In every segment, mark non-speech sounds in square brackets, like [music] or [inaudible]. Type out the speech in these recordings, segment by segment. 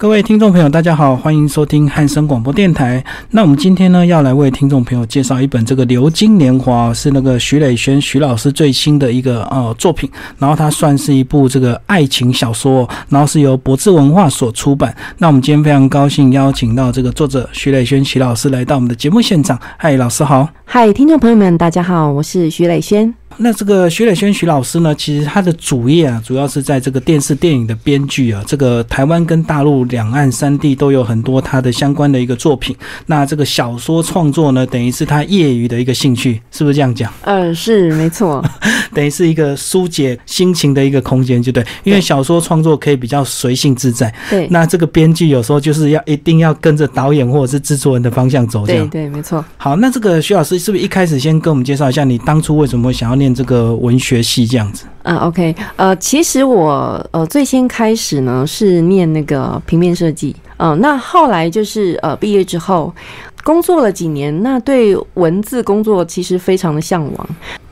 各位听众朋友，大家好，欢迎收听汉声广播电台。那我们今天呢，要来为听众朋友介绍一本这个《流金年华》，是那个徐磊轩徐老师最新的一个呃作品。然后它算是一部这个爱情小说，然后是由博智文化所出版。那我们今天非常高兴邀请到这个作者徐磊轩徐老师来到我们的节目现场。嗨，老师好。嗨，听众朋友们，大家好，我是徐磊轩。那这个徐磊轩徐老师呢，其实他的主业啊，主要是在这个电视电影的编剧啊，这个台湾跟大陆两岸三地都有很多他的相关的一个作品。那这个小说创作呢，等于是他业余的一个兴趣，是不是这样讲？嗯，是没错，等于是一个疏解心情的一个空间，就对。因为小说创作可以比较随性自在，对。那这个编剧有时候就是要一定要跟着导演或者是制作人的方向走，这样对，没错。好，那这个徐老师是不是一开始先跟我们介绍一下，你当初为什么会想要念这个文学？系这样子啊，OK，呃，其实我呃最先开始呢是念那个平面设计，嗯，那后来就是呃毕业之后工作了几年，那对文字工作其实非常的向往。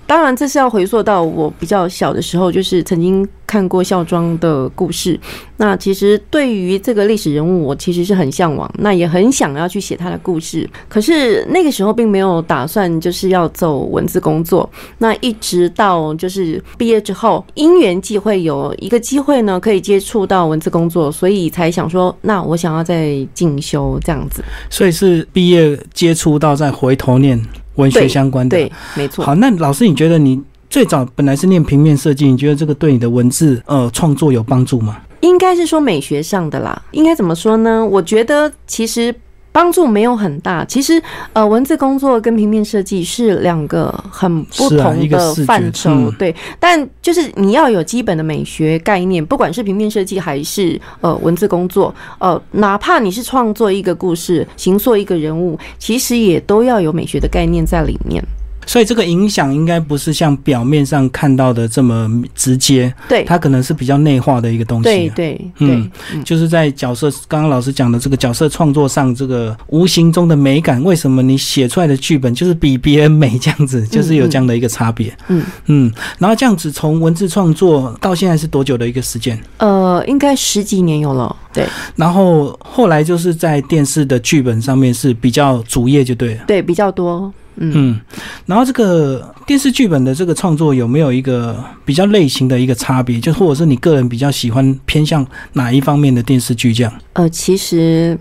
当然，这是要回溯到我比较小的时候，就是曾经看过孝庄的故事。那其实对于这个历史人物，我其实是很向往，那也很想要去写他的故事。可是那个时候并没有打算就是要走文字工作。那一直到就是毕业之后，因缘际会有一个机会呢，可以接触到文字工作，所以才想说，那我想要再进修这样子。所以是毕业接触到再回头念。文学相关的，对，没错。好，那老师，你觉得你最早本来是念平面设计，你觉得这个对你的文字呃创作有帮助吗？应该是说美学上的啦。应该怎么说呢？我觉得其实。帮助没有很大，其实呃，文字工作跟平面设计是两个很不同的范畴，对。但就是你要有基本的美学概念，不管是平面设计还是呃文字工作，呃，哪怕你是创作一个故事、形塑一个人物，其实也都要有美学的概念在里面。所以这个影响应该不是像表面上看到的这么直接，对，它可能是比较内化的一个东西。对对，嗯，就是在角色，刚刚老师讲的这个角色创作上，这个无形中的美感，为什么你写出来的剧本就是比别人美？这样子，就是有这样的一个差别。嗯嗯，然后这样子从文字创作到现在是多久的一个时间？呃，应该十几年有了。对，然后后来就是在电视的剧本上面是比较主业，就对了。对，比较多。嗯，然后这个电视剧本的这个创作有没有一个比较类型的一个差别？就或者是你个人比较喜欢偏向哪一方面的电视剧这样？呃，其实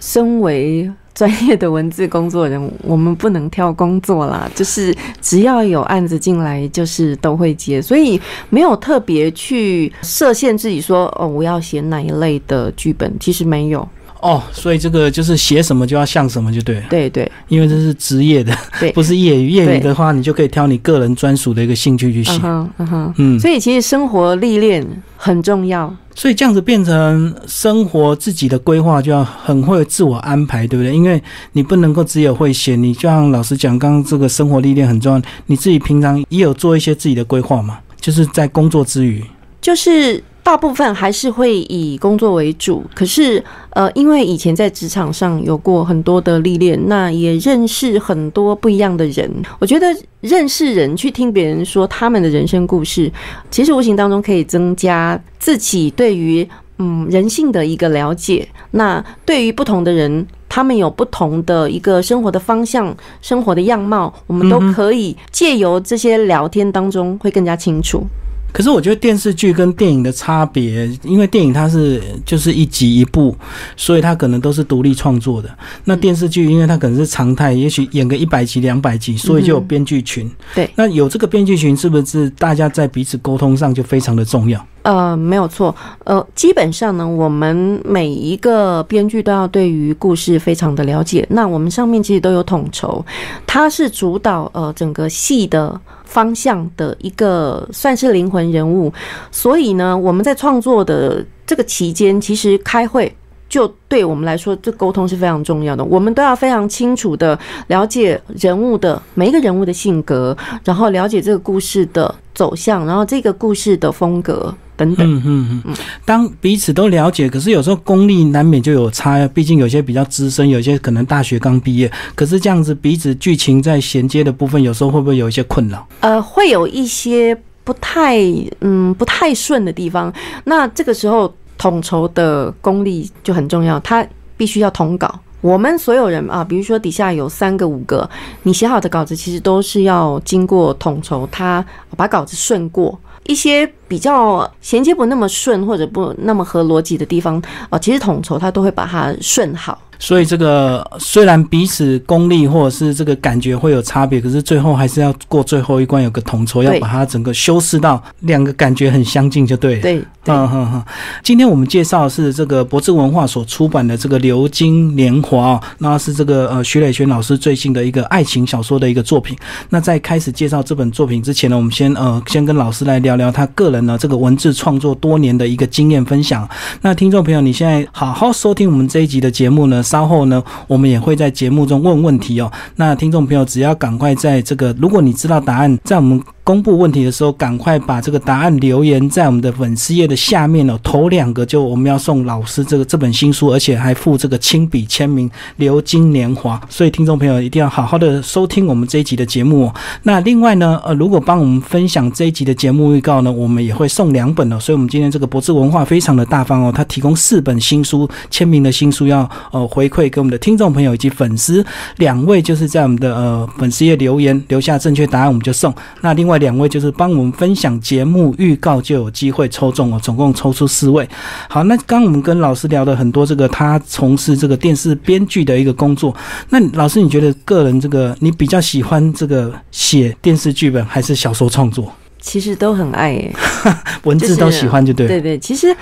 身为专业的文字工作人，我们不能挑工作啦，[laughs] 就是只要有案子进来，就是都会接，所以没有特别去设限自己说哦，我要写哪一类的剧本，其实没有。哦，所以这个就是写什么就要像什么就对了。对对，因为这是职业的，对，[laughs] 不是业余。业余的话，你就可以挑你个人专属的一个兴趣去写。嗯哼，嗯。所以其实生活历练很重要。所以这样子变成生活自己的规划就要很会自我安排，对不对？因为你不能够只有会写，你就像老师讲，刚刚这个生活历练很重要。你自己平常也有做一些自己的规划嘛？就是在工作之余，就是。大部分还是会以工作为主，可是呃，因为以前在职场上有过很多的历练，那也认识很多不一样的人。我觉得认识人，去听别人说他们的人生故事，其实无形当中可以增加自己对于嗯人性的一个了解。那对于不同的人，他们有不同的一个生活的方向、生活的样貌，我们都可以借由这些聊天当中会更加清楚。可是我觉得电视剧跟电影的差别，因为电影它是就是一集一部，所以它可能都是独立创作的。那电视剧因为它可能是常态，也许演个一百集、两百集，所以就有编剧群。对，那有这个编剧群，是不是大家在彼此沟通上就非常的重要？呃，没有错。呃，基本上呢，我们每一个编剧都要对于故事非常的了解。那我们上面其实都有统筹，它是主导呃整个戏的方向的一个算是灵魂人物。所以呢，我们在创作的这个期间，其实开会。就对我们来说，这沟通是非常重要的。我们都要非常清楚的了解人物的每一个人物的性格，然后了解这个故事的走向，然后这个故事的风格等等。嗯嗯嗯。当彼此都了解，可是有时候功力难免就有差，毕竟有些比较资深，有些可能大学刚毕业。可是这样子彼此剧情在衔接的部分，有时候会不会有一些困扰？呃，会有一些不太嗯不太顺的地方。那这个时候。统筹的功力就很重要，他必须要统稿。我们所有人啊，比如说底下有三个、五个，你写好的稿子其实都是要经过统筹，他把稿子顺过一些比较衔接不那么顺或者不那么合逻辑的地方啊，其实统筹他都会把它顺好。所以这个虽然彼此功力或者是这个感觉会有差别，可是最后还是要过最后一关，有个统筹，要把它整个修饰到两个感觉很相近就对。对，嗯哼哼。今天我们介绍是这个博智文化所出版的这个《流金年华》，那是这个呃徐磊轩老师最新的一个爱情小说的一个作品。那在开始介绍这本作品之前呢，我们先呃先跟老师来聊聊他个人呢这个文字创作多年的一个经验分享。那听众朋友，你现在好好收听我们这一集的节目呢。稍后呢，我们也会在节目中问问题哦。那听众朋友只要赶快在这个，如果你知道答案，在我们。公布问题的时候，赶快把这个答案留言在我们的粉丝页的下面哦。头两个就我们要送老师这个这本新书，而且还附这个亲笔签名《流金年华》。所以听众朋友一定要好好的收听我们这一集的节目哦。那另外呢，呃，如果帮我们分享这一集的节目预告呢，我们也会送两本哦。所以，我们今天这个博智文化非常的大方哦，他提供四本新书签名的新书要呃回馈给我们的听众朋友以及粉丝两位，就是在我们的呃粉丝页留言留下正确答案，我们就送。那另外。两位就是帮我们分享节目预告，就有机会抽中哦。总共抽出四位。好，那刚我们跟老师聊了很多这个他从事这个电视编剧的一个工作。那老师，你觉得个人这个你比较喜欢这个写电视剧本还是小说创作？其实都很爱诶，[laughs] 文字都喜欢就对。对对，其实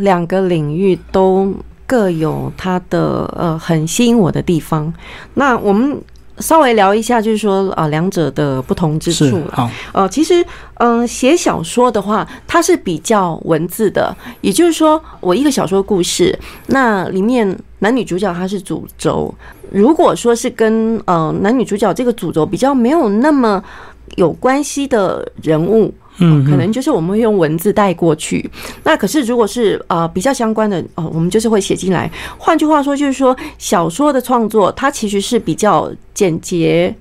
两个领域都各有它的呃很吸引我的地方。那我们。稍微聊一下，就是说啊，两者的不同之处。好，呃，其实，嗯，写小说的话，它是比较文字的，也就是说，我一个小说故事，那里面男女主角他是主轴。如果说是跟呃男女主角这个主轴比较没有那么有关系的人物。嗯，可能就是我们会用文字带过去。那可是如果是呃比较相关的哦，我们就是会写进来。换句话说，就是说小说的创作它其实是比较简洁、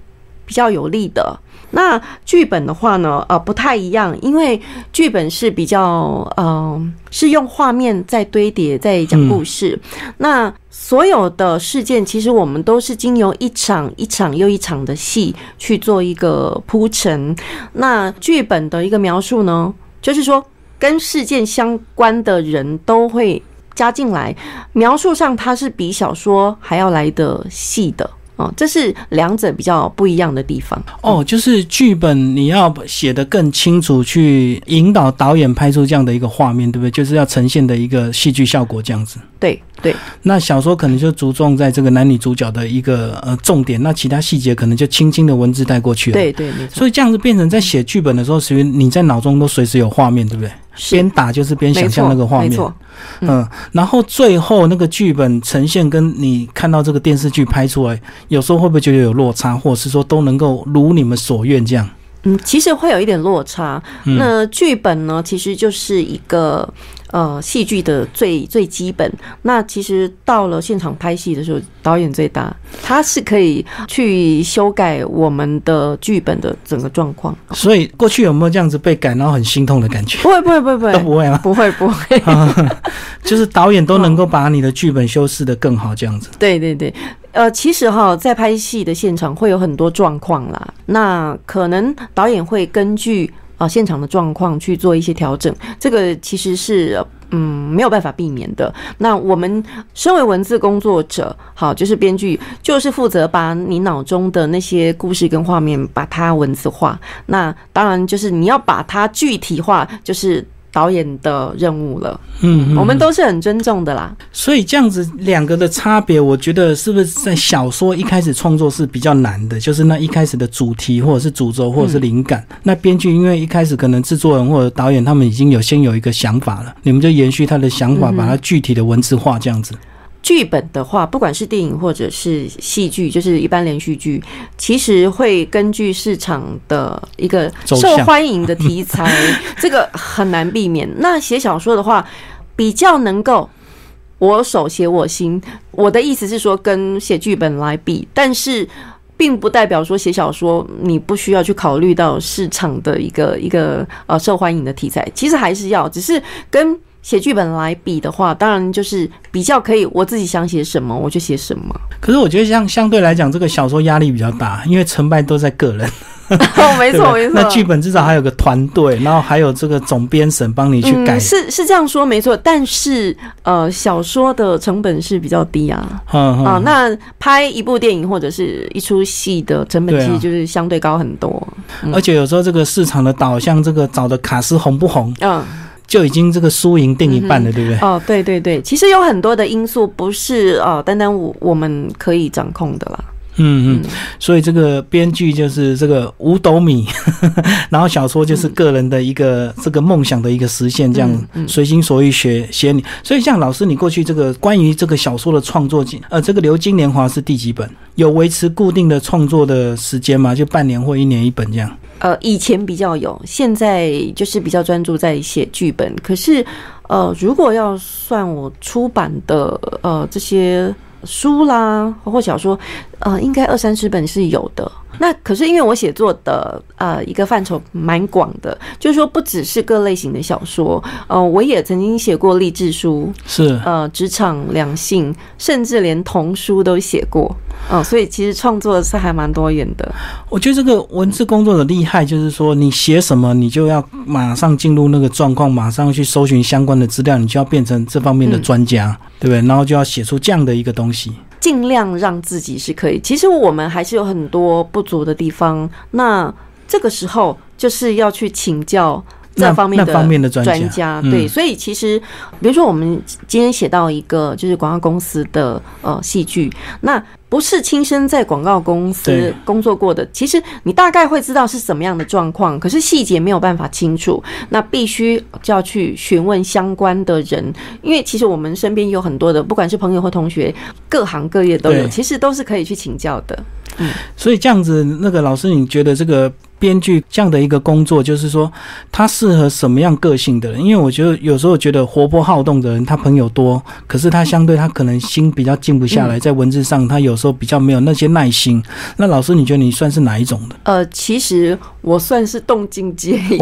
比较有力的。那剧本的话呢，呃，不太一样，因为剧本是比较，嗯，是用画面在堆叠，在讲故事。那所有的事件，其实我们都是经由一场一场又一场的戏去做一个铺陈。那剧本的一个描述呢，就是说跟事件相关的人都会加进来，描述上它是比小说还要来的细的。哦，这是两者比较不一样的地方。哦，就是剧本你要写得更清楚，去引导导演拍出这样的一个画面，对不对？就是要呈现的一个戏剧效果这样子。对对。那小说可能就着重在这个男女主角的一个呃重点，那其他细节可能就轻轻的文字带过去了。对对，所以这样子变成在写剧本的时候，其实你在脑中都随时有画面，对不对？边打就是边想象那个画面。没错。嗯，然后最后那个剧本呈现跟你看到这个电视剧拍出来，有时候会不会觉得有落差，或者是说都能够如你们所愿这样？嗯，其实会有一点落差。那剧本呢，其实就是一个。呃，戏剧的最最基本，那其实到了现场拍戏的时候，导演最大，他是可以去修改我们的剧本的整个状况。所以过去有没有这样子被改，然后很心痛的感觉？不会，不会，不会，不会，都不会吗？不会，不会，就是导演都能够把你的剧本修饰的更好，这样子。对对对，呃，其实哈，在拍戏的现场会有很多状况啦，那可能导演会根据。啊，现场的状况去做一些调整，这个其实是嗯没有办法避免的。那我们身为文字工作者，好，就是编剧，就是负责把你脑中的那些故事跟画面把它文字化。那当然就是你要把它具体化，就是。导演的任务了，嗯，我们都是很尊重的啦。所以这样子两个的差别，我觉得是不是在小说一开始创作是比较难的，就是那一开始的主题或者是主轴或者是灵感。那编剧因为一开始可能制作人或者导演他们已经有先有一个想法了，你们就延续他的想法，把它具体的文字化这样子。剧本的话，不管是电影或者是戏剧，就是一般连续剧，其实会根据市场的一个受欢迎的题材，[laughs] 这个很难避免。那写小说的话，比较能够我手写我心。我的意思是说，跟写剧本来比，但是并不代表说写小说你不需要去考虑到市场的一个一个呃受欢迎的题材，其实还是要，只是跟。写剧本来比的话，当然就是比较可以，我自己想写什么我就写什么。可是我觉得相相对来讲，这个小说压力比较大，因为成败都在个人。哦，[laughs] 没错没错。那剧本至少还有个团队，然后还有这个总编审帮你去改。是是这样说没错，但是呃，小说的成本是比较低啊。嗯啊，那拍一部电影或者是一出戏的成本其实就是相对高很多。而且有时候这个市场的导向，这个找的卡司红不红？嗯。就已经这个输赢定一半了，对不对？哦，对对对，其实有很多的因素不是哦，单单我我们可以掌控的啦。嗯嗯，所以这个编剧就是这个五斗米，[laughs] 然后小说就是个人的一个这个梦想的一个实现，这样随心所欲写写你。所以像老师，你过去这个关于这个小说的创作，呃，这个《流金年华》是第几本？有维持固定的创作的时间吗？就半年或一年一本这样？呃，以前比较有，现在就是比较专注在写剧本。可是，呃，如果要算我出版的呃这些书啦或小说，呃，应该二三十本是有的。那可是因为我写作的呃一个范畴蛮广的，就是说不只是各类型的小说，呃，我也曾经写过励志书，是呃职场两性，甚至连童书都写过，嗯，所以其实创作是还蛮多元的。我觉得这个文字工作的厉害，就是说你写什么，你就要马上进入那个状况，马上去搜寻相关的资料，你就要变成这方面的专家，对不对？然后就要写出这样的一个东西。尽量让自己是可以。其实我们还是有很多不足的地方。那这个时候就是要去请教这方面的专家。对，所以其实比如说我们今天写到一个就是广告公司的呃戏剧，那。不是亲身在广告公司工作过的，其实你大概会知道是什么样的状况，可是细节没有办法清楚，那必须就要去询问相关的人，因为其实我们身边有很多的，不管是朋友或同学，各行各业都有，其实都是可以去请教的。嗯，所以这样子，那个老师，你觉得这个？编剧这样的一个工作，就是说他适合什么样个性的人？因为我觉得有时候觉得活泼好动的人，他朋友多，可是他相对他可能心比较静不下来，在文字上他有时候比较没有那些耐心。那老师，你觉得你算是哪一种的？呃，其实我算是动静皆宜，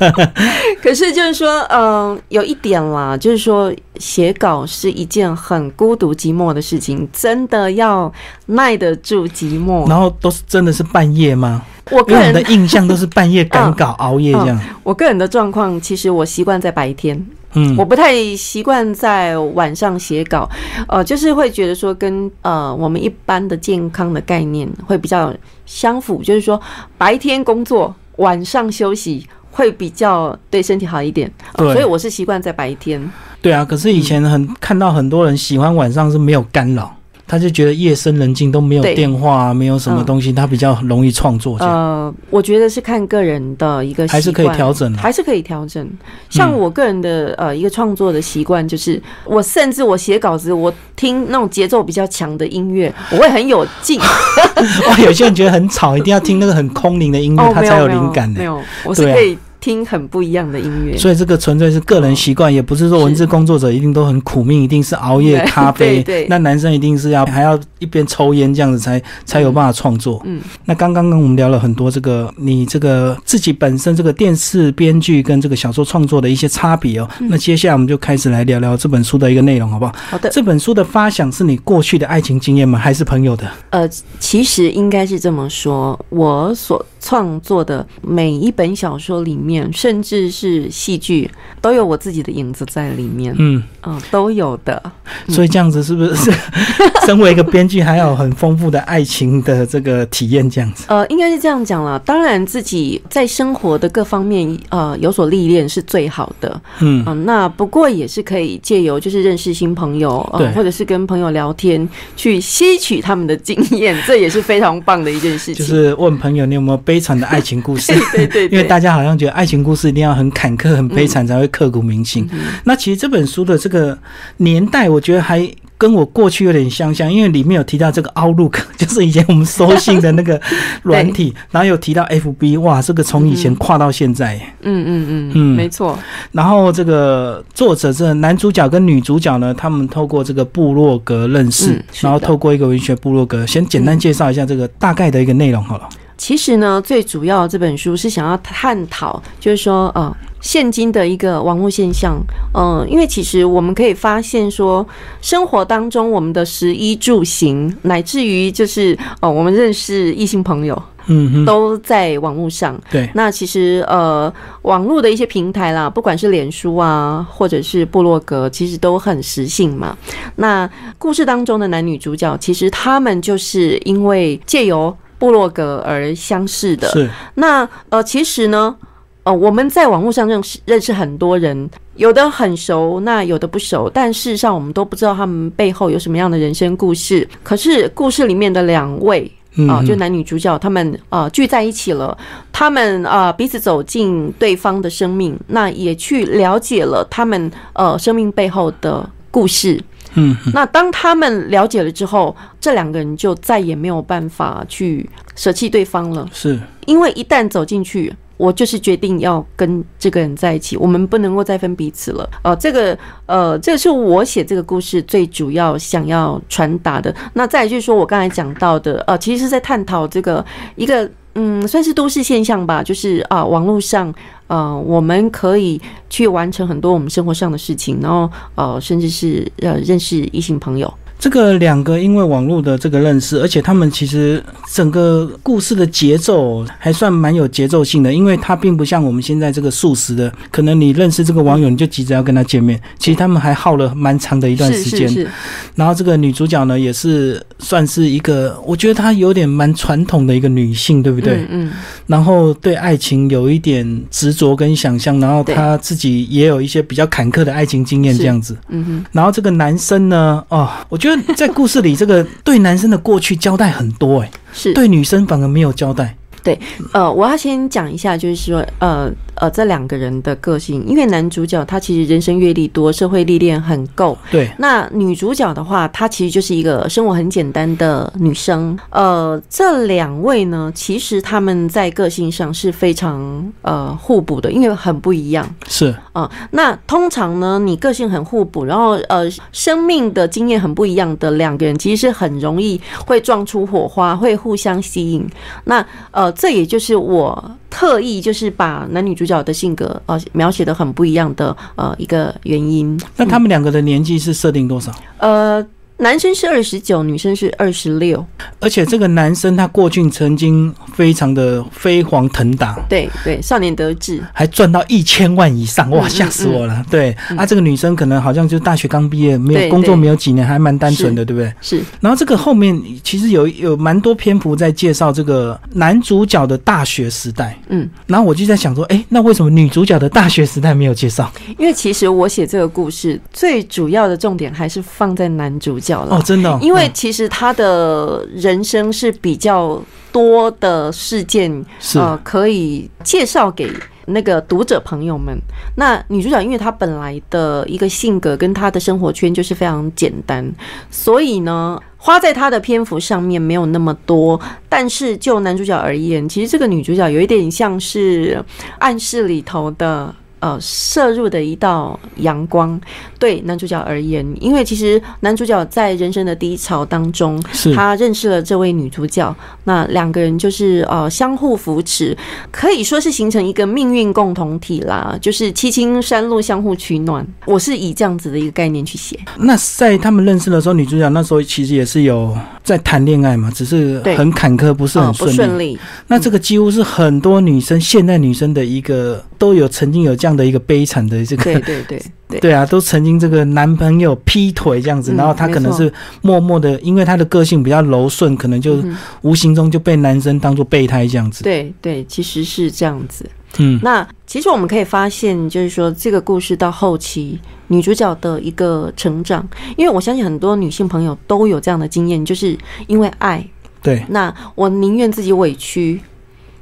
[laughs] 可是就是说，嗯，有一点啦，就是说写稿是一件很孤独寂寞的事情，真的要耐得住寂寞。然后都是真的是半夜吗？我个人的印象都是半夜赶稿、熬夜这样。我个人的状况，其实我习惯在白天，嗯，我不太习惯在晚上写稿，呃，就是会觉得说跟呃我们一般的健康的概念会比较相符，就是说白天工作，晚上休息会比较对身体好一点。所以我是习惯在白天。对啊，可是以前很看到很多人喜欢晚上是没有干扰。他就觉得夜深人静都没有电话，没有什么东西，他比较容易创作。呃，我觉得是看个人的一个还是可以调整，还是可以调整。像我个人的呃一个创作的习惯，就是我甚至我写稿子，我听那种节奏比较强的音乐，我会很有劲。[laughs] 哇，有些人觉得很吵，一定要听那个很空灵的音乐，他才有灵感的。没有，我是可以。听很不一样的音乐，所以这个纯粹是个人习惯，也不是说文字工作者一定都很苦命，一定是熬夜咖啡。对，那男生一定是要还要一边抽烟这样子才才有办法创作。嗯，那刚刚跟我们聊了很多这个你这个自己本身这个电视编剧跟这个小说创作的一些差别哦。那接下来我们就开始来聊聊这本书的一个内容，好不好？好的。这本书的发想是你过去的爱情经验吗？还是朋友的？呃，其实应该是这么说，我所创作的每一本小说里面，甚至是戏剧都有我自己的影子在里面，嗯嗯，都有的。所以这样子是不是 [laughs] 身为一个编剧，还有很丰富的爱情的这个体验？这样子，呃，应该是这样讲了。当然，自己在生活的各方面，呃，有所历练是最好的。嗯嗯，那不过也是可以借由就是认识新朋友，呃，或者是跟朋友聊天，去吸取他们的经验，这也是非常棒的一件事情。就是问朋友，你有没有悲惨的爱情故事？[laughs] 对对，因为大家好像觉得爱情故事一定要很坎坷、很悲惨才会刻骨铭心。那其实这本书的这个年代，我觉得还跟我过去有点相像，因为里面有提到这个 Outlook，[laughs] 就是以前我们收信的那个软体，[laughs] 然后有提到 FB，哇，这个从以前跨到现在，嗯嗯嗯嗯，没错。然后这个作者这男主角跟女主角呢，他们透过这个部落格认识，然后透过一个文学部落格，先简单介绍一下这个大概的一个内容好了。其实呢，最主要这本书是想要探讨，就是说，呃，现今的一个网络现象，嗯，因为其实我们可以发现说，生活当中我们的食衣住行，乃至于就是呃，我们认识异性朋友，嗯哼，都在网络上。对，那其实呃，网络的一些平台啦，不管是脸书啊，或者是部落格，其实都很实性嘛。那故事当中的男女主角，其实他们就是因为借由部落格而相识的。是，那呃，其实呢。呃，我们在网络上认识认识很多人，有的很熟，那有的不熟，但事实上我们都不知道他们背后有什么样的人生故事。可是故事里面的两位啊，就男女主角，他们呃聚在一起了，他们啊彼此走进对方的生命，那也去了解了他们呃生命背后的故事。嗯，那当他们了解了之后，这两个人就再也没有办法去舍弃对方了，是因为一旦走进去。我就是决定要跟这个人在一起，我们不能够再分彼此了。呃，这个呃，这是我写这个故事最主要想要传达的。那再就是说我刚才讲到的，呃，其实是在探讨这个一个嗯，算是都市现象吧，就是啊，网络上呃，我们可以去完成很多我们生活上的事情，然后呃，甚至是呃，认识异性朋友。这个两个因为网络的这个认识，而且他们其实整个故事的节奏还算蛮有节奏性的，因为它并不像我们现在这个速食的，可能你认识这个网友你就急着要跟他见面，其实他们还耗了蛮长的一段时间。然后这个女主角呢，也是算是一个，我觉得她有点蛮传统的一个女性，对不对？嗯。然后对爱情有一点执着跟想象，然后她自己也有一些比较坎坷的爱情经验这样子。嗯哼。然后这个男生呢，哦，我觉得。在故事里，这个对男生的过去交代很多，哎，是对女生反而没有交代。对，呃，我要先讲一下，就是说，呃。呃，这两个人的个性，因为男主角他其实人生阅历多，社会历练很够。对。那女主角的话，她其实就是一个生活很简单的女生。呃，这两位呢，其实他们在个性上是非常呃互补的，因为很不一样。是。啊，那通常呢，你个性很互补，然后呃，生命的经验很不一样的两个人，其实是很容易会撞出火花，会互相吸引。那呃，这也就是我。特意就是把男女主角的性格呃描写的很不一样的呃一个原因。那他们两个的年纪是设定多少？呃。男生是二十九，女生是二十六，而且这个男生他过去曾经非常的飞黄腾达，对对，少年得志，还赚到一千万以上，哇，吓死我了！对，啊，这个女生可能好像就大学刚毕业，没有工作没有几年，还蛮单纯的，对不对？是。然后这个后面其实有有蛮多篇幅在介绍这个男主角的大学时代，嗯，然后我就在想说，哎，那为什么女主角的大学时代没有介绍？因为其实我写这个故事最主要的重点还是放在男主角。哦，真的，因为其实他的人生是比较多的事件，呃，可以介绍给那个读者朋友们。那女主角，因为她本来的一个性格跟她的生活圈就是非常简单，所以呢，花在她的篇幅上面没有那么多。但是就男主角而言，其实这个女主角有一点像是暗示里头的。呃，摄入的一道阳光，对男主角而言，因为其实男主角在人生的低潮当中，他认识了这位女主角，那两个人就是呃相互扶持，可以说是形成一个命运共同体啦，就是七青山路相互取暖。我是以这样子的一个概念去写。那在他们认识的时候，女主角那时候其实也是有在谈恋爱嘛，只是很坎坷，不是很顺利。那这个几乎是很多女生现代女生的一个都有曾经有这样。样的一个悲惨的这个，对对对对，[laughs] 对啊，都曾经这个男朋友劈腿这样子，然后他可能是默默的，因为他的个性比较柔顺，可能就无形中就被男生当做备胎这样子。对对，其实是这样子。嗯，那其实我们可以发现，就是说这个故事到后期，女主角的一个成长，因为我相信很多女性朋友都有这样的经验，就是因为爱，对，那我宁愿自己委屈，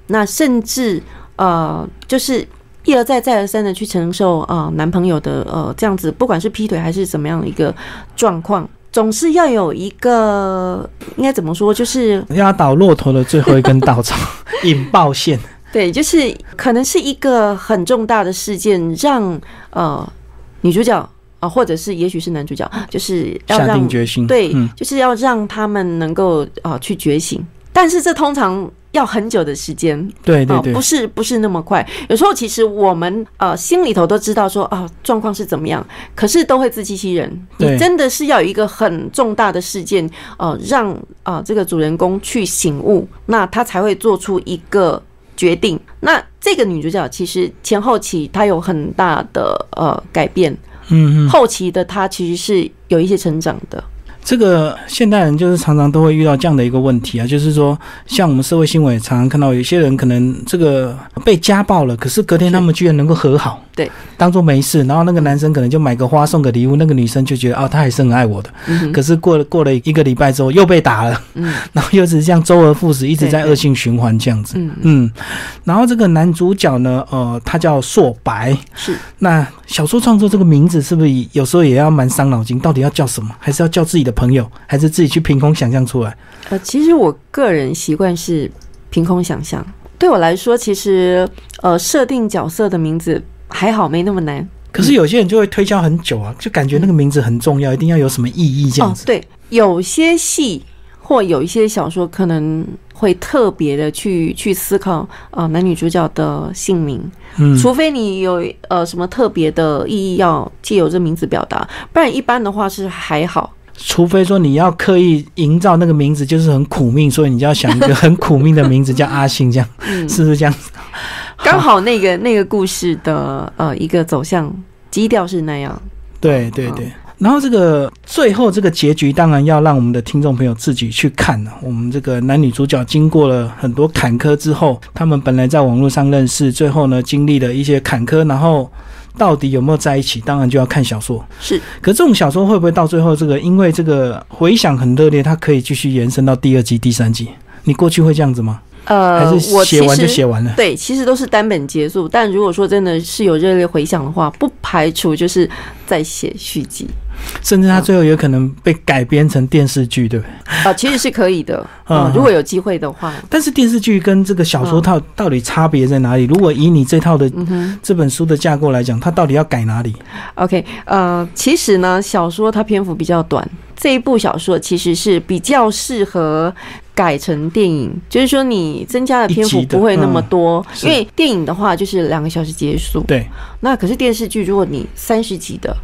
那甚至呃，就是。一而再、再而三的去承受啊，男朋友的呃这样子，不管是劈腿还是怎么样的一个状况，总是要有一个应该怎么说，就是压倒骆驼的最后一根稻草，[laughs] 引爆线。对，就是可能是一个很重大的事件，让呃女主角啊，或者是也许是男主角，就是要下定决心，对，就是要让他们能够啊去觉醒。但是这通常要很久的时间，哦，对对对不，是不是那么快。有时候其实我们呃心里头都知道说啊状况是怎么样，可是都会自欺欺人。对你真的是要有一个很重大的事件，呃，让呃这个主人公去醒悟，那他才会做出一个决定。那这个女主角其实前后期她有很大的呃改变，嗯嗯，后期的她其实是有一些成长的。这个现代人就是常常都会遇到这样的一个问题啊，就是说，像我们社会新闻也常常看到，有些人可能这个被家暴了，可是隔天他们居然能够和好，对，当做没事，然后那个男生可能就买个花送个礼物，那个女生就觉得哦，他还是很爱我的，嗯可是过了过了一个礼拜之后又被打了，嗯 [laughs] 然后又是这样周而复始，一直在恶性循环这样子。嗯，嗯，然后这个男主角呢，呃，他叫硕白。是。那小说创作这个名字是不是有时候也要蛮伤脑筋？到底要叫什么？还是要叫自己的朋友？还是自己去凭空想象出来？呃，其实我个人习惯是凭空想象。对我来说，其实呃，设定角色的名字还好，没那么难。可是有些人就会推敲很久啊，就感觉那个名字很重要，一定要有什么意义这样哦，子。对，有些戏或有一些小说可能会特别的去去思考呃男女主角的姓名，嗯，除非你有呃什么特别的意义要借由这名字表达，不然一般的话是还好。除非说你要刻意营造那个名字就是很苦命，所以你就要想一个很苦命的名字叫阿信，这样嗯，是不是这样子？刚好那个那个故事的呃一个走向基调是那样。对对对。然后这个最后这个结局，当然要让我们的听众朋友自己去看了、我们这个男女主角经过了很多坎坷之后，他们本来在网络上认识，最后呢经历了一些坎坷，然后到底有没有在一起，当然就要看小说。是可这种小说会不会到最后这个，因为这个回响很热烈，它可以继续延伸到第二季、第三季？你过去会这样子吗？呃，还是写完就实写完了？对，其实都是单本结束。但如果说真的是有热烈回响的话，不排除就是再写续集甚至他最后有可能被改编成电视剧，对不对？啊、其实是可以的。[laughs] 嗯嗯，如果有机会的话，但是电视剧跟这个小说嗯套到底差别在哪里？如果以你这套的嗯这本书的架构来讲，它到底要改哪里？，OK，呃，其实呢，小说它篇幅比较短，这一部小说其实是比较适合。改成电影，就是说你增加的篇幅不会那么嗯多，是因为电影的话就是两个小时结束。对，那可是电视剧，如果你三十集的，嗯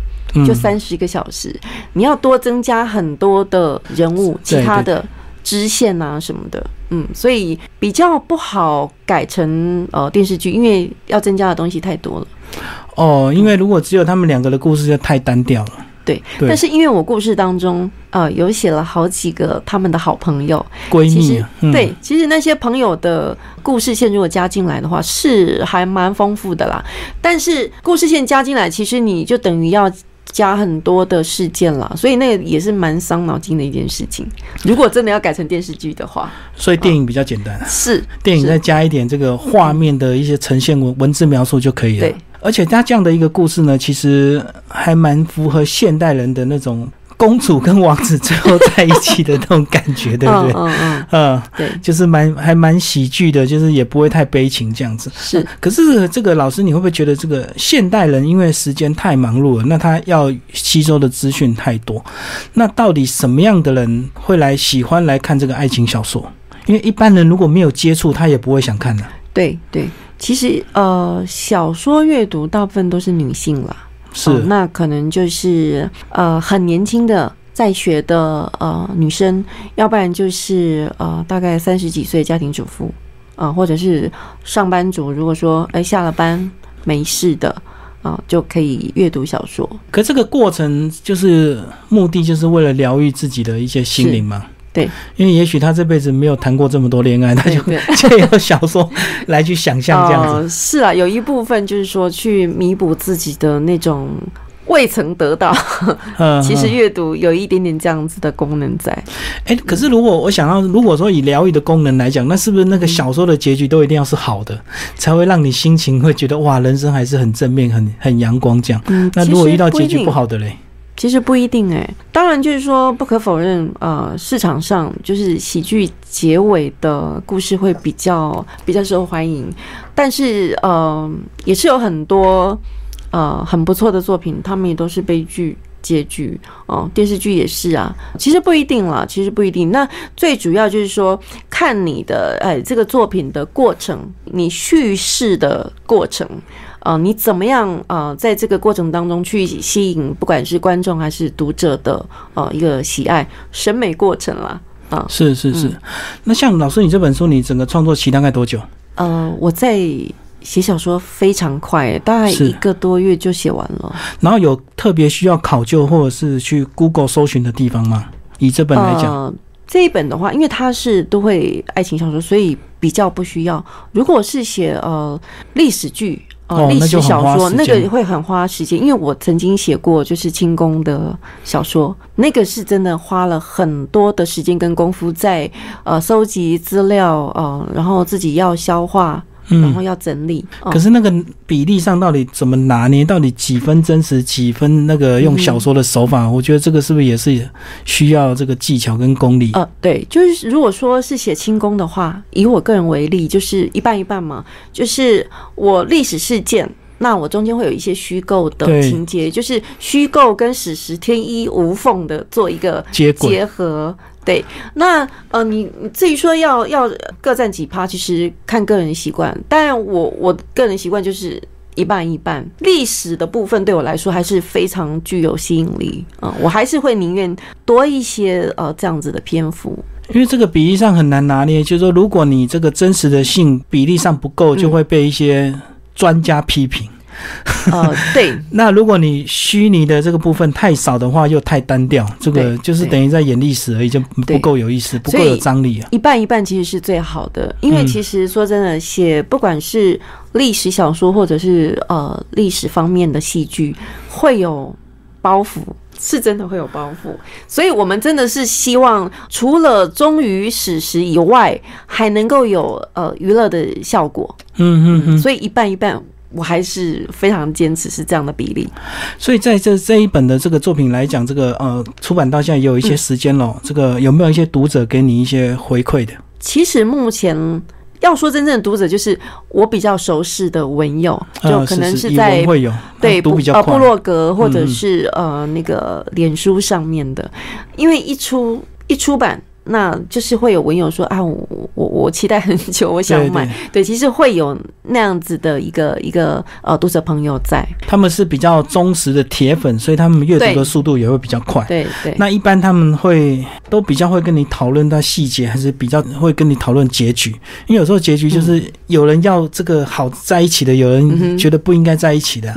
就三十个小时，你要多增加很多的人物，其他的支线啊什么的，嗯，所以比较不好改成呃电视剧，因为要增加的东西太多了。哦，因为如果只有他们两个的故事就太单调了。对，对但是因为我故事当中呃有写了好几个他们的好朋友，闺蜜啊，嗯、对，其实那些朋友的故事线如果加进来的话，是还蛮丰富的啦。但是故事线加进来，其实你就等于要加很多的事件啦，所以那个也是蛮伤脑筋的一件事情。如果真的要改成电视剧的话，所以电影比较简单，是电影再加一点这个画面的一些呈现文文字描述就可以了对。而且它这样的一个故事呢，其实还蛮符合现代人的那种公主跟王子最后在一起的那种感觉，对不对？[laughs] 嗯嗯嗯，对，就是蛮还蛮喜剧的，就是也不会太悲情这样子。是可是这个老师，你会不会觉得这个现代人因为时间太忙碌了，那他要吸收的资讯太多，那到底什么样的人会来喜欢来看这个爱情小说？因为一般人如果没有接触，他也不会想看的。对对。其实呃，小说阅读大部分都是女性啦，是，哦那可能就是呃很年轻的。在学的呃女生，要不然就是呃大概三十几岁家庭主妇啊、或者是上班族。如果说哎下了班没事的啊、就可以阅读小说。可这个过程就是目的，就是为了疗愈自己的一些心灵嘛。对，因为也许他这辈子没有谈过这么多恋爱，他就对 [laughs] 借由小说来去想象这样子。呃是啊，有一部分就是说去弥补自己的那种未曾得到。[laughs] 嗯，其实嗯阅读有一点点这样子的功能在。哎、可是如果我想要，如果说以疗愈的功能来讲，那是不是那个小说的结局都一定要是好的，才会让你心情会觉得哇，人生还是很正面、很很阳光这样？嗯，那如果遇到结局不好的嘞，其实不一定哎、当然就是说不可否认，呃，市场上就是喜剧结尾的故事会比较比较受欢迎，但是呃，也是有很多呃很不错的作品，他们也都是悲剧结局哦，电视剧也是啊。其实不一定啦，其实不一定。那最主要就是说，看你的哎这个作品的过程，你叙事的过程。呃，你怎么样呃，在这个过程当中去吸引不管是观众还是读者的呃一个喜爱审美过程啦？啊，是是是。那像老师，你这本书你整个创作期大概多久？呃，我在写小说非常快，大概一个多月就写完了。然后有特别需要考究或者是去 Google 搜寻的地方吗？以这本来讲，这一本的话，因为它是都会爱情小说，所以比较不需要。如果是写呃历史剧。哦，历史小说那个会很花时间，因为我曾经写过就是清宫的小说，那个是真的花了很多的时间跟功夫在呃收集资料呃，然后自己要消化。然后要整理，可是那个比例上到底怎么拿捏？到底几分真实，几分那个用小说的手法？我觉得这个是不是也是需要这个技巧跟功力？呃，对，就是如果说是写轻功的话，以我个人为例，就是一半一半嘛。就是我历史事件，那我中间会有一些虚构的情节，就是虚构跟史实天衣无缝的做一个结结合。对，那呃，你你至于说要要各占几趴，其实看个人习惯。但我我个人习惯就是一半一半。历史的部分对我来说还是非常具有吸引力啊，我还是会宁愿多一些呃这样子的篇幅，因为这个比例上很难拿捏。就是说，如果你这个真实的性比例上不够，就会被一些专家批评。[laughs] 呃，对。[laughs] 那如果你虚拟的这个部分太少的话，又太单调，这个就是等于在演历史而已，就不够有意思，不够有张力啊。一半一半其实是最好的，因为其实说真的，写不管是历史小说或者是呃历史方面的戏剧，会有包袱，是真的会有包袱。所以我们真的是希望，除了忠于史实以外，还能够有呃娱乐的效果。嗯嗯嗯。所以一半一半。我还是非常坚持是这样的比例，所以在这这一本的这个作品来讲，这个呃出版到现在也有一些时间了，这个有没有一些读者给你一些回馈的？其实目前要说真正的读者，就是我比较熟识的文友，就可能是在会有对读比较部落格或者是呃那个脸书上面的，因为一出一出版。那就是会有文友说啊，我我我期待很久，我想买。对，其实会有那样子的一个一个呃读者朋友在，他们是比较忠实的铁粉，所以他们阅读的速度也会比较快。对对。那一般他们会都比较会跟你讨论到细节，还是比较会跟你讨论结局？因为有时候结局就是有人要这个好在一起的，有人觉得不应该在一起的。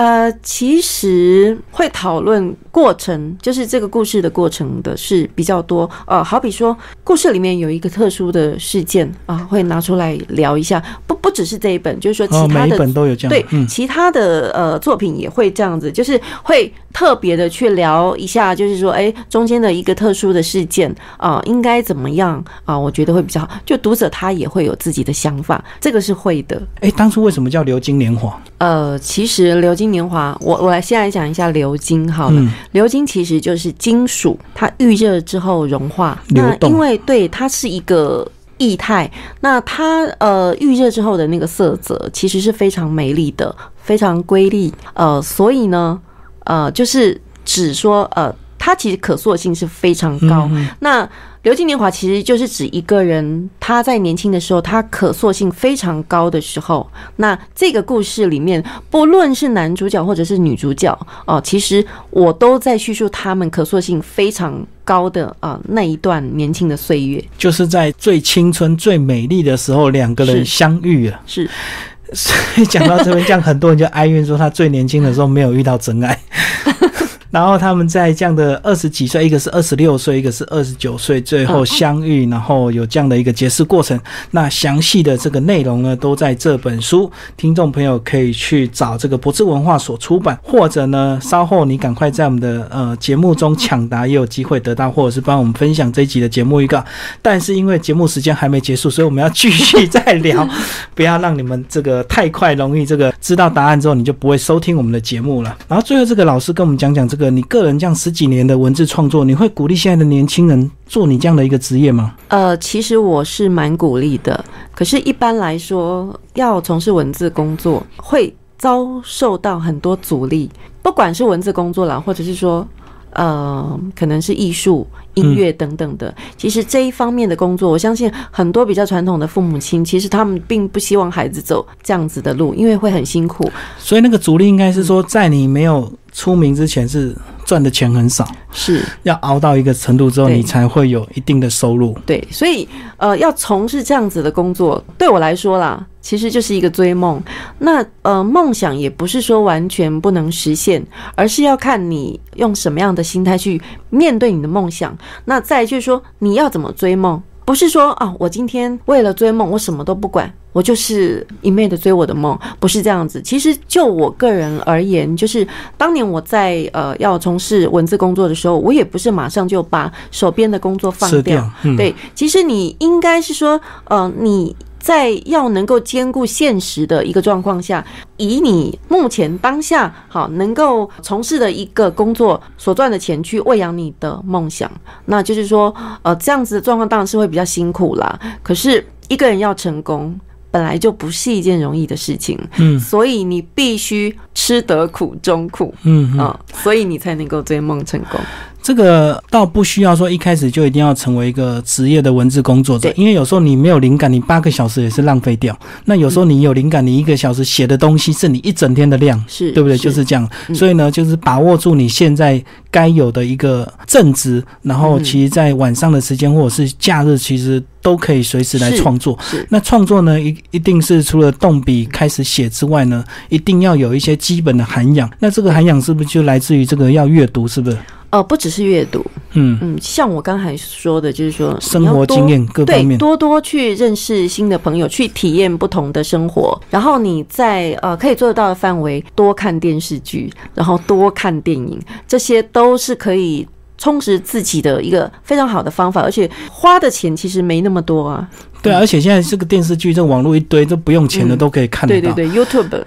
呃，其实会讨论过程，就是这个故事的过程的是比较多。呃，好比说故事里面有一个特殊的事件啊，会拿出来聊一下。不不只是这一本，就是说其他的本都有这样。对，其他的呃作品也会这样子，就是会特别的去聊一下，就是说，哎，中间的一个特殊的事件啊，应该怎么样啊？我觉得会比较好。就读者他也会有自己的想法，这个是会的。哎，当初为什么叫流金年华？呃，其实鎏金年华，我我来先来讲一下鎏金好了。流金其实就是金属，它遇热之后融化。那因为对它是一个。液态，那它呃预热之后的那个色泽其实是非常美丽的，非常瑰丽，呃，所以呢，呃，就是只说呃，它其实可塑性是非常高。那流金年华其实就是指一个人他在年轻的时候，他可塑性非常高的时候。那这个故事里面，不论是男主角或者是女主角哦，其实我都在叙述他们可塑性非常高的啊那一段年轻的岁月，就是在最青春、最美丽的时候，两个人相遇了。是，[laughs] 所以讲到这边，这样很多人就哀怨说，他最年轻的时候没有遇到真爱。[laughs] 然后他们在这样的二十几岁，一个是二十六岁，一个是二十九岁，最后相遇，然后有这样的一个结识过程。那详细的这个内容呢，都在这本书，听众朋友可以去找这个博智文化所出版，或者呢，稍后你赶快在我们的呃节目中抢答，也有机会得到，或者是帮我们分享这一集的节目预告。但是因为节目时间还没结束，所以我们要继续再聊，[laughs] 不要让你们这个太快容易这个知道答案之后，你就不会收听我们的节目了。然后最后这个老师跟我们讲讲这个。个你个人这样十几年的文字创作，你会鼓励现在的年轻人做你这样的一个职业吗？呃，其实我是蛮鼓励的。可是，一般来说，要从事文字工作，会遭受到很多阻力，不管是文字工作啦，或者是说。呃，可能是艺术、音乐等等的。其实这一方面的工作，我相信很多比较传统的父母亲，其实他们并不希望孩子走这样子的路，因为会很辛苦。所以那个阻力应该是说，在你没有出名之前是。赚的钱很少，是要熬到一个程度之后，你才会有一定的收入。对，所以呃，要从事这样子的工作，对我来说啦，其实就是一个追梦。那呃，梦想也不是说完全不能实现，而是要看你用什么样的心态去面对你的梦想。那再就是说，你要怎么追梦？不是说啊，我今天为了追梦，我什么都不管。我就是一昧的追我的梦，不是这样子。其实就我个人而言，就是当年我在呃要从事文字工作的时候，我也不是马上就把手边的工作放掉。对，其实你应该是说，呃，你在要能够兼顾现实的一个状况下，以你目前当下好能够从事的一个工作所赚的钱去喂养你的梦想，那就是说，呃，这样子的状况当然是会比较辛苦啦。可是一个人要成功。本来就不是一件容易的事情，嗯，所以你必须吃得苦中苦，嗯啊，所以你才能够追梦成功。这个倒不需要说一开始就一定要成为一个职业的文字工作者，因为有时候你没有灵感，你八个小时也是浪费掉。那有时候你有灵感，你一个小时写的东西是你一整天的量，是对不对？就是这样。所以呢，就是把握住你现在该有的一个正职，然后其实在晚上的时间或者是假日，其实都可以随时来创作。那创作呢，一一定是除了动笔开始写之外呢，一定要有一些基本的涵养。那这个涵养是不是就来自于这个要阅读？是不是？呃，不只是阅读，嗯。嗯，像我刚才说的，就是说生活经验各方面，多多去认识新的朋友，去体验不同的生活，然后你在呃可以做得到的范围，多看电视剧，然后多看电影，这些都是可以充实自己的一个非常好的方法，而且花的钱其实没那么多啊。对，而且现在这个电视剧，这网络一堆，都不用钱的都可以看得到。对对对，YouTube。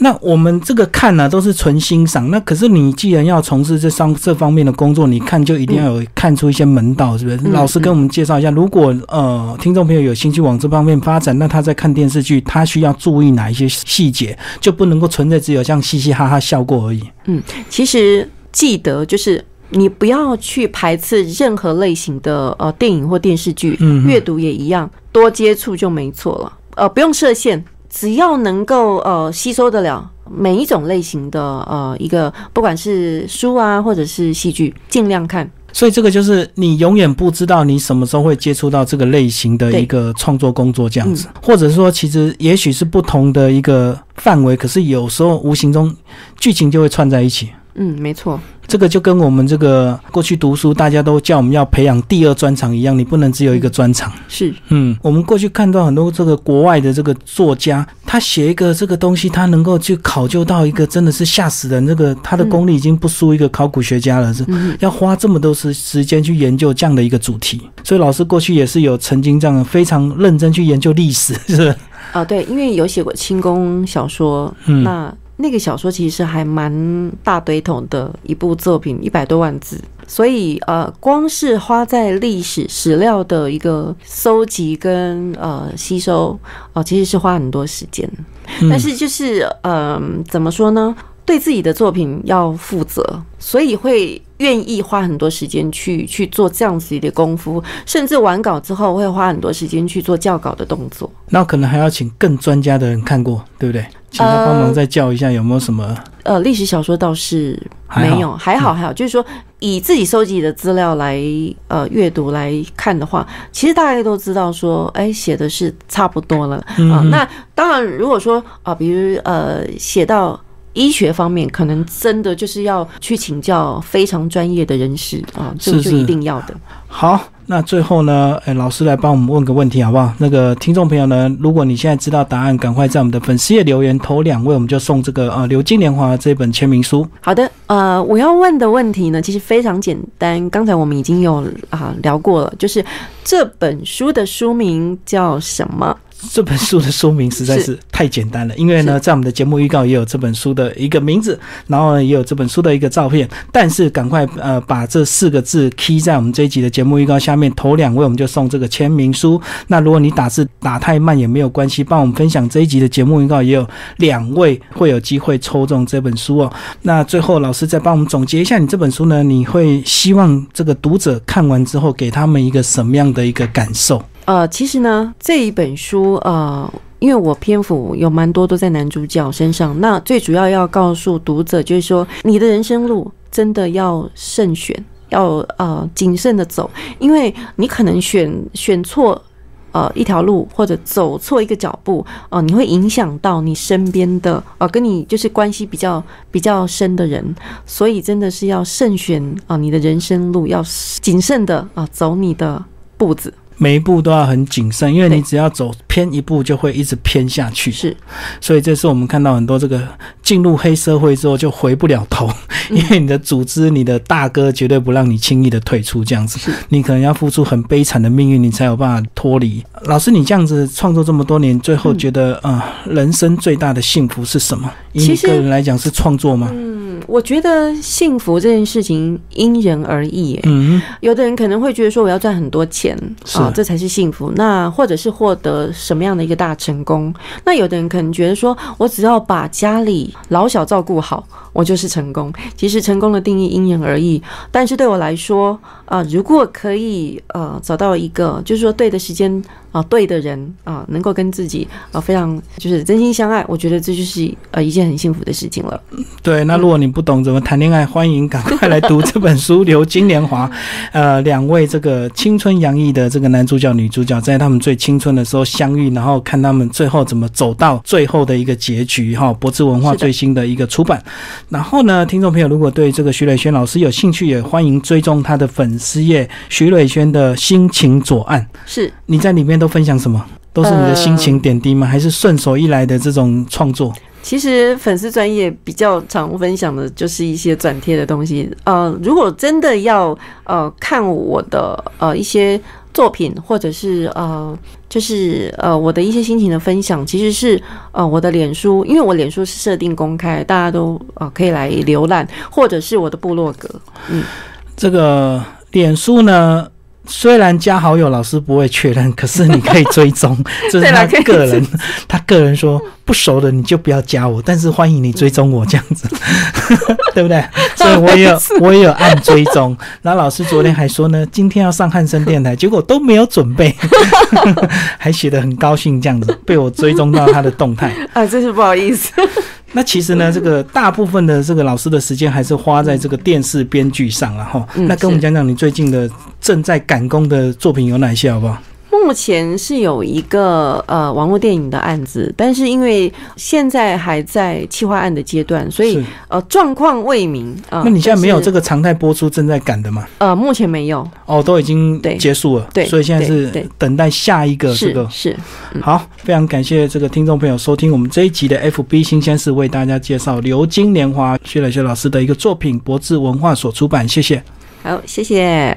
那我们这个看呢，都是纯欣赏。那可是你既然要从事这商这方面的工作，你看就一定要有看出一些门道，是不是？老师跟我们介绍一下，如果呃听众朋友有兴趣往这方面发展，那他在看电视剧，他需要注意哪一些细节，就不能够存在只有像嘻嘻哈哈笑过而已。嗯，其实记得就是你不要去排斥任何类型的呃电影或电视剧，阅读也一样，多接触就没错了。呃，不用设限。只要能够呃吸收得了每一种类型的呃一个，不管是书啊或者是戏剧，尽量看。所以这个就是你永远不知道你什么时候会接触到这个类型的一个创作工作这样子，或者说其实也许是不同的一个范围，可是有时候无形中剧情就会串在一起。嗯，没错。这个就跟我们这个过去读书，大家都叫我们要培养第二专长一样，你不能只有一个专长。是，嗯，我们过去看到很多这个国外的这个作家，他写一个这个东西，他能够去考究到一个真的是吓死人，这个他的功力已经不输一个考古学家了，是要花这么多时时间去研究这样的一个主题。所以老师过去也是有曾经这样非常认真去研究历史，是啊，对，因为有写过清宫小说，那。那个小说其实还蛮大堆头的一部作品，一百多万字，所以呃，光是花在历史史料的一个搜集跟呃吸收，哦，其实是花很多时间。但是就是嗯，怎么说呢？对自己的作品要负责，所以会愿意花很多时间去去做这样子的功夫，甚至完稿之后会花很多时间去做校稿的动作。那可能还要请更专家的人看过，对不对？请他帮忙再教一下，有没有什么？呃，历史小说倒是没有，还好还好。就是说，以自己收集的资料来呃阅读来看的话，其实大家都知道说，哎，写的是差不多了啊。那当然，如果说啊，比如呃，写到。医学方面，可能真的就是要去请教非常专业的人士啊，这个就一定要的。好，那最后呢，哎，老师来帮我们问个问题好不好？那个听众朋友呢，如果你现在知道答案，赶快在我们的粉丝页留言，头两位我们就送这个呃《流金年华》这本签名书。好的，呃，我要问的问题呢，其实非常简单，刚才我们已经有啊聊过了，就是这本书的书名叫什么？这本书的书名实在是太简单了，因为呢，在我们的节目预告也有这本书的一个名字，然后呢也有这本书的一个照片。但是赶快呃把这四个字 key 在我们这一集的节目预告下面，头两位我们就送这个签名书。那如果你打字打太慢也没有关系，帮我们分享这一集的节目预告，也有两位会有机会抽中这本书哦。那最后老师再帮我们总结一下，你这本书呢，你会希望这个读者看完之后给他们一个什么样的一个感受？呃，其实呢，这一本书，呃，因为我篇幅有蛮多都在男主角身上，那最主要要告诉读者，就是说，你的人生路真的要慎选，要呃谨慎的走，因为你可能选选错。呃，一条路或者走错一个脚步，呃，你会影响到你身边的呃，跟你就是关系比较比较深的人，所以真的是要慎选啊、你的人生路要谨慎的啊、走你的步子。每一步都要很谨慎，因为你只要走偏一步，就会一直偏下去。是所以这是我们看到很多这个进入黑社会之后就回不了头，因为你的组织、你的大哥绝对不让你轻易的退出，这样子，你可能要付出很悲惨的命运，你才有办法脱离。老师，你这样子创作这么多年，最后觉得，呃，人生最大的幸福是什么？以你个人来讲，是创作吗？嗯，我觉得幸福这件事情因人而异耶。嗯，有的人可能会觉得说我要赚很多钱是啊，这才是幸福。那或者是获得什么样的一个大成功？那有的人可能觉得说我只要把家里老小照顾好，我就是成功。其实成功的定义因人而异，但是对我来说，啊，如果可以呃找到一个就是说对的时间啊、对的人啊、能够跟自己啊、非常就是真心相爱，我觉得这就是呃一件很幸福的事情了。对。那如果你不懂怎么谈恋爱，欢迎赶快来读这本书《[laughs] 流金年华》。呃，两位这个青春洋溢的这个男主角、女主角，在他们最青春的时候相遇，然后看他们最后怎么走到最后的一个结局。哈，博智文化最新的一个出版。然后呢，听众朋友如果对这个徐磊轩老师有兴趣，也欢迎追踪他的粉丝页徐磊轩的心情左岸。是你在里面都分享什么？都是你的心情点滴吗？还是顺手一来的这种创作？其实粉丝专业比较常分享的就是一些转贴的东西。呃，如果真的要呃看我的呃一些作品，或者是呃就是呃我的一些心情的分享，其实是呃我的脸书，因为我脸书是设定公开，大家都呃可以来浏览，或者是我的部落格。嗯这个脸书呢，虽然加好友老师不会确认，可是你可以追踪，[laughs] 这是他个人，他个人说不熟的你就不要加我，但是欢迎你追踪我这样子，[laughs] 对不对？[laughs] 所以我也有我也有按追踪。然后老师昨天还说呢，今天要上汉声电台，结果都没有准备，还写得很高兴这样子，被我追踪到他的动态。啊，真是不好意思。那其实呢，这个大部分的这个老师的时间还是花在这个电视编剧上了哈。嗯那跟我们讲讲你最近的正在赶工的作品有哪些，好不好？目前是有一个呃网络电影的案子，但是因为现在还在企划案的阶段，所以是呃状况未明啊。那你现在没有这个个常态播出正在赶的吗？呃，目前没有，哦，都已经对结束了，对所以现在是等待下一个这个。是是好，非常感谢这个听众朋友收听我们这一集的 FB 新鲜事，为大家介绍《流金年华》薛磊薛老师的一个作品，博智文化所出版，谢谢。好，谢谢。